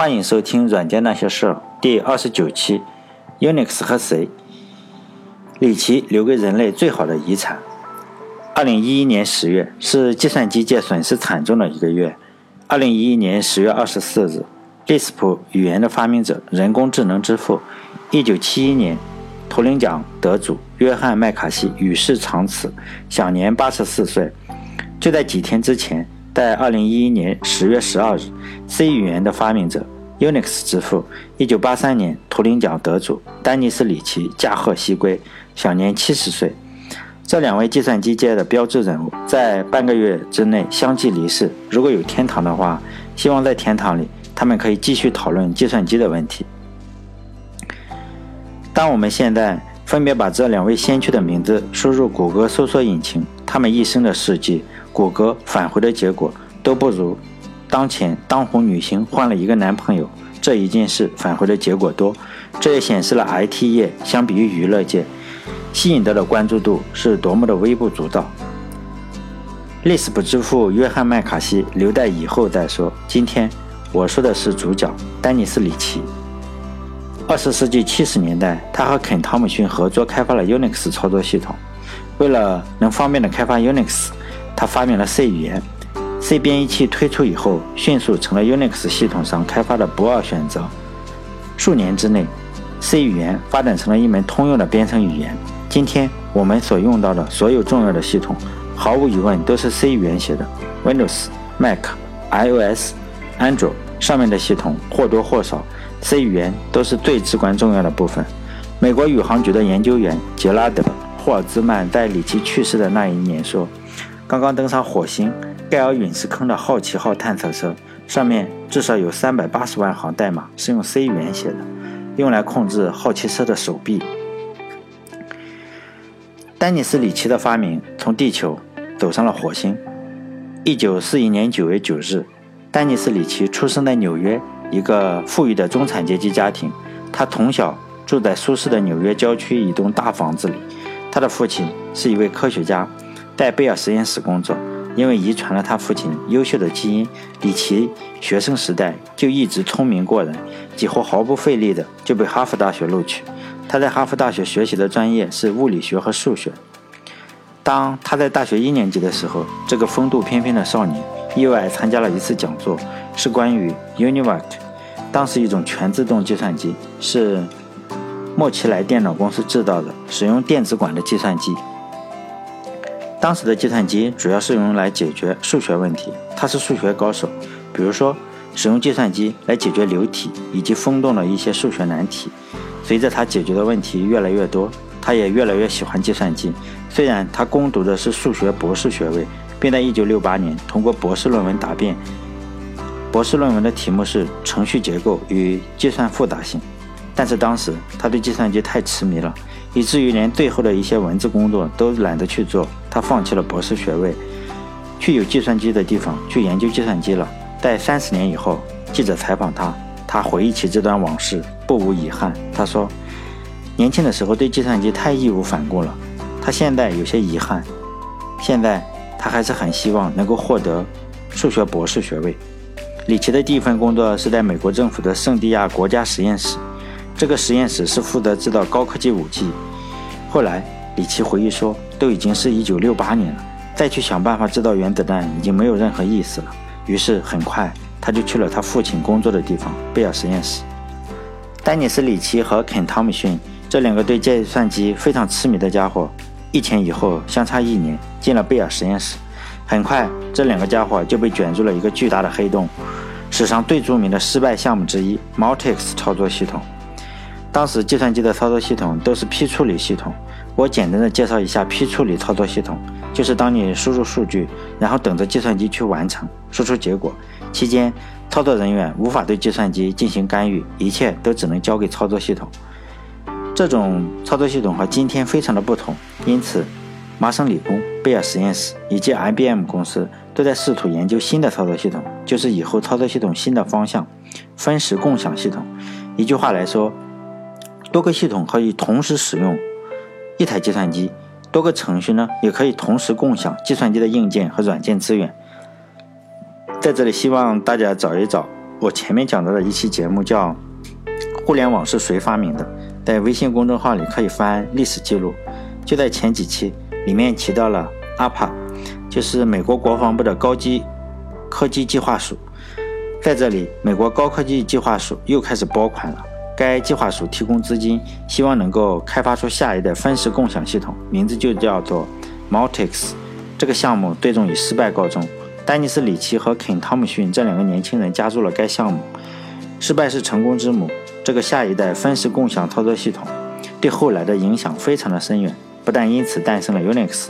欢迎收听《软件那些事》第二十九期。Unix 和谁？李奇留给人类最好的遗产。二零一一年十月是计算机界损失惨重的一个月。二零一一年十月二十四日，Lisp 语言的发明者、人工智能之父，一九七一年图灵奖得主约翰麦卡锡与世长辞，享年八十四岁。就在几天之前。在二零一一年十月十二日，C 语言的发明者、Unix 之父、一九八三年图灵奖得主丹尼斯·里奇驾鹤西归，享年七十岁。这两位计算机界的标志人物在半个月之内相继离世。如果有天堂的话，希望在天堂里他们可以继续讨论计算机的问题。当我们现在分别把这两位先驱的名字输入谷歌搜索引擎，他们一生的事迹。谷歌返回的结果都不如当前当红女星换了一个男朋友这一件事返回的结果多。这也显示了 IT 业相比于娱乐界吸引到的关注度是多么的微不足道。Lisp 之父约翰麦卡锡留待以后再说。今天我说的是主角丹尼斯里奇。二十世纪七十年代，他和肯汤姆逊合作开发了 Unix 操作系统。为了能方便的开发 Unix。他发明了 C 语言，C 编译器推出以后，迅速成了 Unix 系统上开发的不二选择。数年之内，C 语言发展成了一门通用的编程语言。今天我们所用到的所有重要的系统，毫无疑问都是 C 语言写的。Windows、Mac、iOS、Android 上面的系统或多或少，C 语言都是最至关重要的部分。美国宇航局的研究员杰拉德·霍尔兹曼在里奇去世的那一年说。刚刚登上火星盖尔陨石坑的好奇号探测车，上面至少有三百八十万行代码是用 C 语言写的，用来控制好奇车的手臂。丹尼斯·里奇的发明从地球走上了火星。一九四一年九月九日，丹尼斯·里奇出生在纽约一个富裕的中产阶级家庭。他从小住在舒适的纽约郊区一栋大房子里。他的父亲是一位科学家。在贝尔实验室工作，因为遗传了他父亲优秀的基因，里奇学生时代就一直聪明过人，几乎毫不费力的就被哈佛大学录取。他在哈佛大学学习的专业是物理学和数学。当他在大学一年级的时候，这个风度翩翩的少年意外参加了一次讲座，是关于 UNIVAC，当时一种全自动计算机，是莫奇莱电脑公司制造的，使用电子管的计算机。当时的计算机主要是用来解决数学问题，他是数学高手。比如说，使用计算机来解决流体以及风洞的一些数学难题。随着他解决的问题越来越多，他也越来越喜欢计算机。虽然他攻读的是数学博士学位，并在1968年通过博士论文答辩。博士论文的题目是程序结构与计算复杂性，但是当时他对计算机太痴迷了。以至于连最后的一些文字工作都懒得去做，他放弃了博士学位，去有计算机的地方去研究计算机了。在三十年以后，记者采访他，他回忆起这段往事，不无遗憾。他说：“年轻的时候对计算机太义无反顾了，他现在有些遗憾。现在他还是很希望能够获得数学博士学位。”李奇的第一份工作是在美国政府的圣地亚国家实验室。这个实验室是负责制造高科技武器。后来，里奇回忆说，都已经是一九六八年了，再去想办法制造原子弹已经没有任何意思了。于是，很快他就去了他父亲工作的地方——贝尔实验室。丹尼斯·里奇和肯·汤姆逊这两个对计算机非常痴迷的家伙，一前一后相差一年进了贝尔实验室。很快，这两个家伙就被卷入了一个巨大的黑洞——史上最著名的失败项目之一 ——Multics 操作系统。当时计算机的操作系统都是批处理系统。我简单的介绍一下批处理操作系统，就是当你输入数据，然后等着计算机去完成输出结果，期间操作人员无法对计算机进行干预，一切都只能交给操作系统。这种操作系统和今天非常的不同，因此麻省理工、贝尔实验室以及 IBM 公司都在试图研究新的操作系统，就是以后操作系统新的方向——分时共享系统。一句话来说。多个系统可以同时使用一台计算机，多个程序呢也可以同时共享计算机的硬件和软件资源。在这里，希望大家找一找我前面讲到的一期节目，叫“互联网是谁发明的”。在微信公众号里可以翻历史记录，就在前几期里面提到了 ARPA，就是美国国防部的高级科技计划署。在这里，美国高科技计划署又开始拨款了。该计划署提供资金，希望能够开发出下一代分时共享系统，名字就叫做 Multics。这个项目最终以失败告终。丹尼斯·里奇和肯·汤姆逊这两个年轻人加入了该项目。失败是成功之母。这个下一代分时共享操作系统对后来的影响非常的深远，不但因此诞生了 Unix，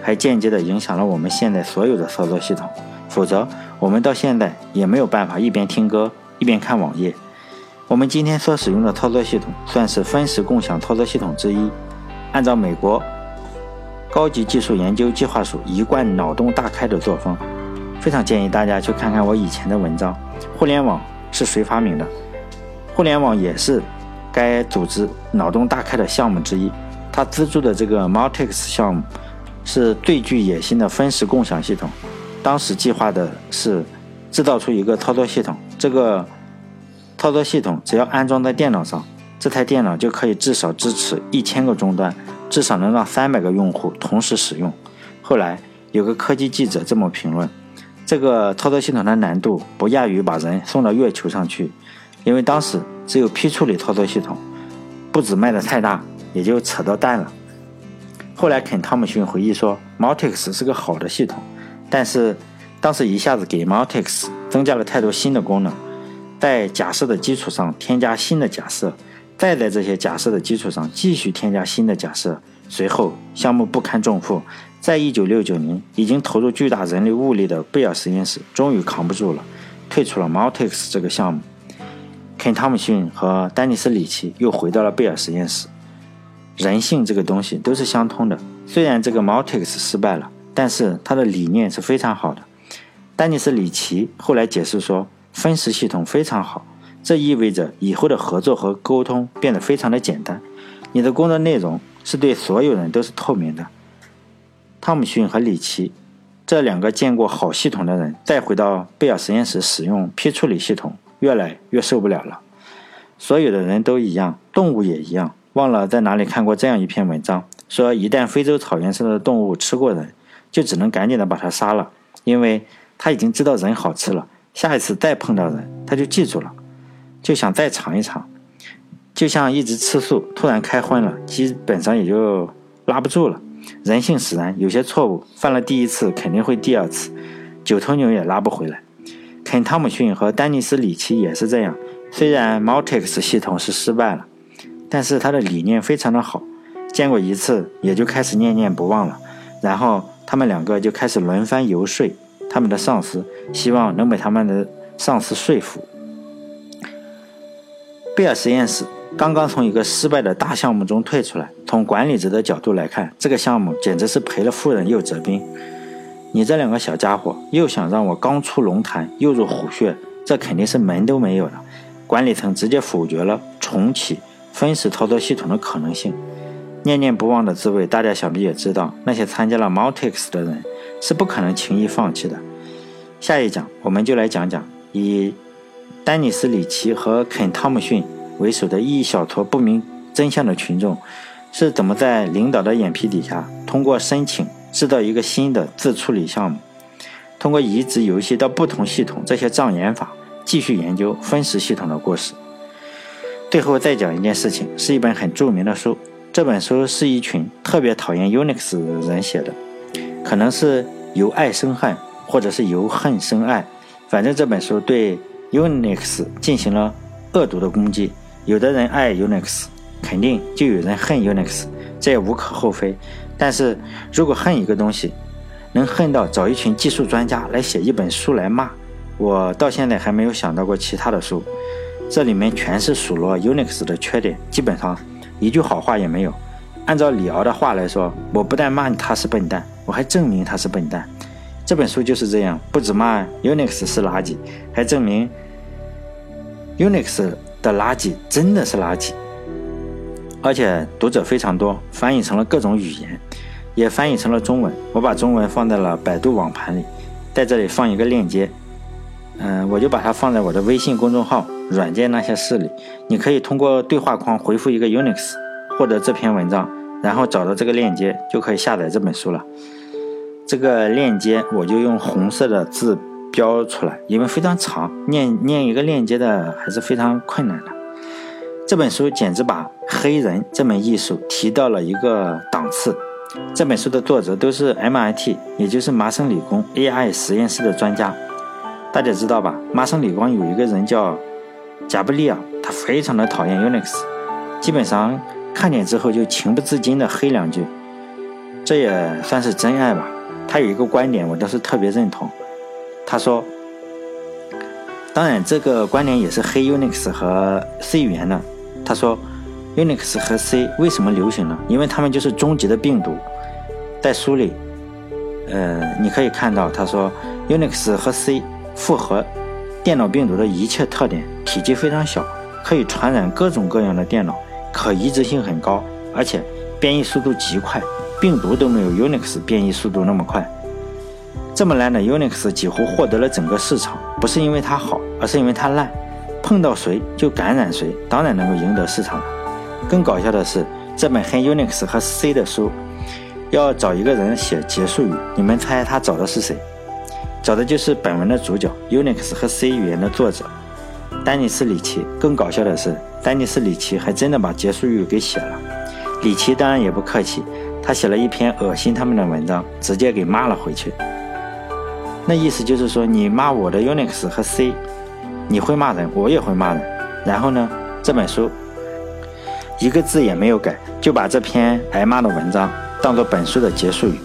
还间接的影响了我们现在所有的操作系统。否则，我们到现在也没有办法一边听歌一边看网页。我们今天所使用的操作系统算是分时共享操作系统之一。按照美国高级技术研究计划署一贯脑洞大开的作风，非常建议大家去看看我以前的文章。互联网是谁发明的？互联网也是该组织脑洞大开的项目之一。他资助的这个 Multics 项目是最具野心的分时共享系统。当时计划的是制造出一个操作系统，这个。操作系统只要安装在电脑上，这台电脑就可以至少支持一千个终端，至少能让三百个用户同时使用。后来有个科技记者这么评论：这个操作系统的难度不亚于把人送到月球上去，因为当时只有批处理操作系统，不止卖的太大，也就扯到蛋了。后来肯·汤姆逊回忆说，Multics 是个好的系统，但是当时一下子给 Multics 增加了太多新的功能。在假设的基础上添加新的假设，再在这些假设的基础上继续添加新的假设，随后项目不堪重负。在一九六九年，已经投入巨大人力物力的贝尔实验室终于扛不住了，退出了 Multics 这个项目。肯·汤姆逊和丹尼斯·里奇又回到了贝尔实验室。人性这个东西都是相通的，虽然这个 Multics 失败了，但是它的理念是非常好的。丹尼斯·里奇后来解释说。分时系统非常好，这意味着以后的合作和沟通变得非常的简单。你的工作内容是对所有人都是透明的。汤姆逊和里奇这两个见过好系统的人，再回到贝尔实验室使用批处理系统，越来越受不了了。所有的人都一样，动物也一样。忘了在哪里看过这样一篇文章，说一旦非洲草原上的动物吃过人，就只能赶紧的把它杀了，因为他已经知道人好吃了。下一次再碰到人，他就记住了，就想再尝一尝，就像一直吃素，突然开荤了，基本上也就拉不住了。人性使然，有些错误犯了第一次，肯定会第二次，九头牛也拉不回来。肯·汤姆逊和丹尼斯·里奇也是这样。虽然 Multics 系统是失败了，但是他的理念非常的好，见过一次也就开始念念不忘了。然后他们两个就开始轮番游说。他们的上司希望能被他们的上司说服。贝尔实验室刚刚从一个失败的大项目中退出来，从管理者的角度来看，这个项目简直是赔了夫人又折兵。你这两个小家伙又想让我刚出龙潭又入虎穴，这肯定是门都没有的。管理层直接否决了重启分时操作系统的可能性。念念不忘的滋味，大家想必也知道。那些参加了 Multics 的人。是不可能轻易放弃的。下一讲我们就来讲讲以丹尼斯·里奇和肯·汤姆逊为首的一小撮不明真相的群众是怎么在领导的眼皮底下，通过申请制造一个新的自处理项目，通过移植游戏到不同系统这些障眼法，继续研究分时系统的故事。最后再讲一件事情，是一本很著名的书。这本书是一群特别讨厌 Unix 的人写的。可能是由爱生恨，或者是由恨生爱，反正这本书对 Unix 进行了恶毒的攻击。有的人爱 Unix，肯定就有人恨 Unix，这也无可厚非。但是如果恨一个东西，能恨到找一群技术专家来写一本书来骂，我到现在还没有想到过其他的书。这里面全是数落 Unix 的缺点，基本上一句好话也没有。按照李敖的话来说，我不但骂他是笨蛋。我还证明他是笨蛋，这本书就是这样，不止骂 Unix 是垃圾，还证明 Unix 的垃圾真的是垃圾。而且读者非常多，翻译成了各种语言，也翻译成了中文。我把中文放在了百度网盘里，在这里放一个链接，嗯，我就把它放在我的微信公众号“软件那些事”里，你可以通过对话框回复一个 Unix，获得这篇文章，然后找到这个链接就可以下载这本书了。这个链接我就用红色的字标出来，因为非常长，念念一个链接的还是非常困难的。这本书简直把黑人这门艺术提到了一个档次。这本书的作者都是 MIT，也就是麻省理工 AI 实验室的专家。大家知道吧？麻省理工有一个人叫贾布利尔，他非常的讨厌 Unix，基本上看见之后就情不自禁的黑两句，这也算是真爱吧。他有一个观点，我倒是特别认同。他说，当然这个观点也是黑 Unix 和 C 语言的。他说，Unix 和 C 为什么流行呢？因为他们就是终极的病毒。在书里，呃，你可以看到，他说 Unix 和 C。符合电脑病毒的一切特点，体积非常小，可以传染各种各样的电脑，可移植性很高，而且变异速度极快，病毒都没有 Unix 变异速度那么快。这么烂的 Unix 几乎获得了整个市场，不是因为它好，而是因为它烂，碰到谁就感染谁，当然能够赢得市场了。更搞笑的是，这本黑 Unix 和 C 的书，要找一个人写结束语，你们猜他找的是谁？找的就是本文的主角，Unix 和 C 语言的作者丹尼斯·里奇。更搞笑的是，丹尼斯·里奇还真的把结束语给写了。里奇当然也不客气，他写了一篇恶心他们的文章，直接给骂了回去。那意思就是说，你骂我的 Unix 和 C，你会骂人，我也会骂人。然后呢，这本书一个字也没有改，就把这篇挨骂的文章当做本书的结束语。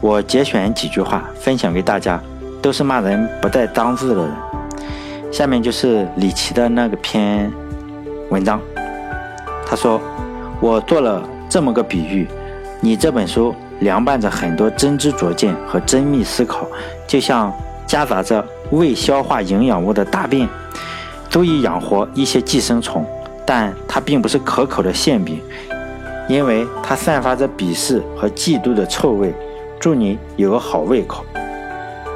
我节选几句话分享给大家。都是骂人不带脏字的人。下面就是李琦的那个篇文章。他说：“我做了这么个比喻，你这本书凉拌着很多真知灼见和缜密思考，就像夹杂着未消化营养物的大便，足以养活一些寄生虫，但它并不是可口的馅饼，因为它散发着鄙视和嫉妒的臭味。祝你有个好胃口。”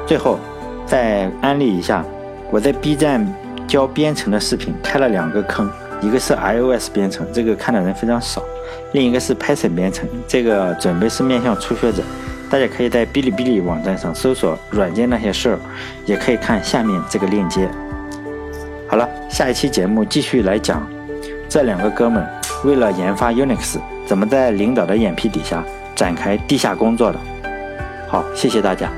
最后，再安利一下，我在 B 站教编程的视频开了两个坑，一个是 iOS 编程，这个看的人非常少；另一个是 Python 编程，这个准备是面向初学者。大家可以在哔哩哔哩网站上搜索“软件那些事儿”，也可以看下面这个链接。好了，下一期节目继续来讲这两个哥们为了研发 Unix，怎么在领导的眼皮底下展开地下工作的。好，谢谢大家。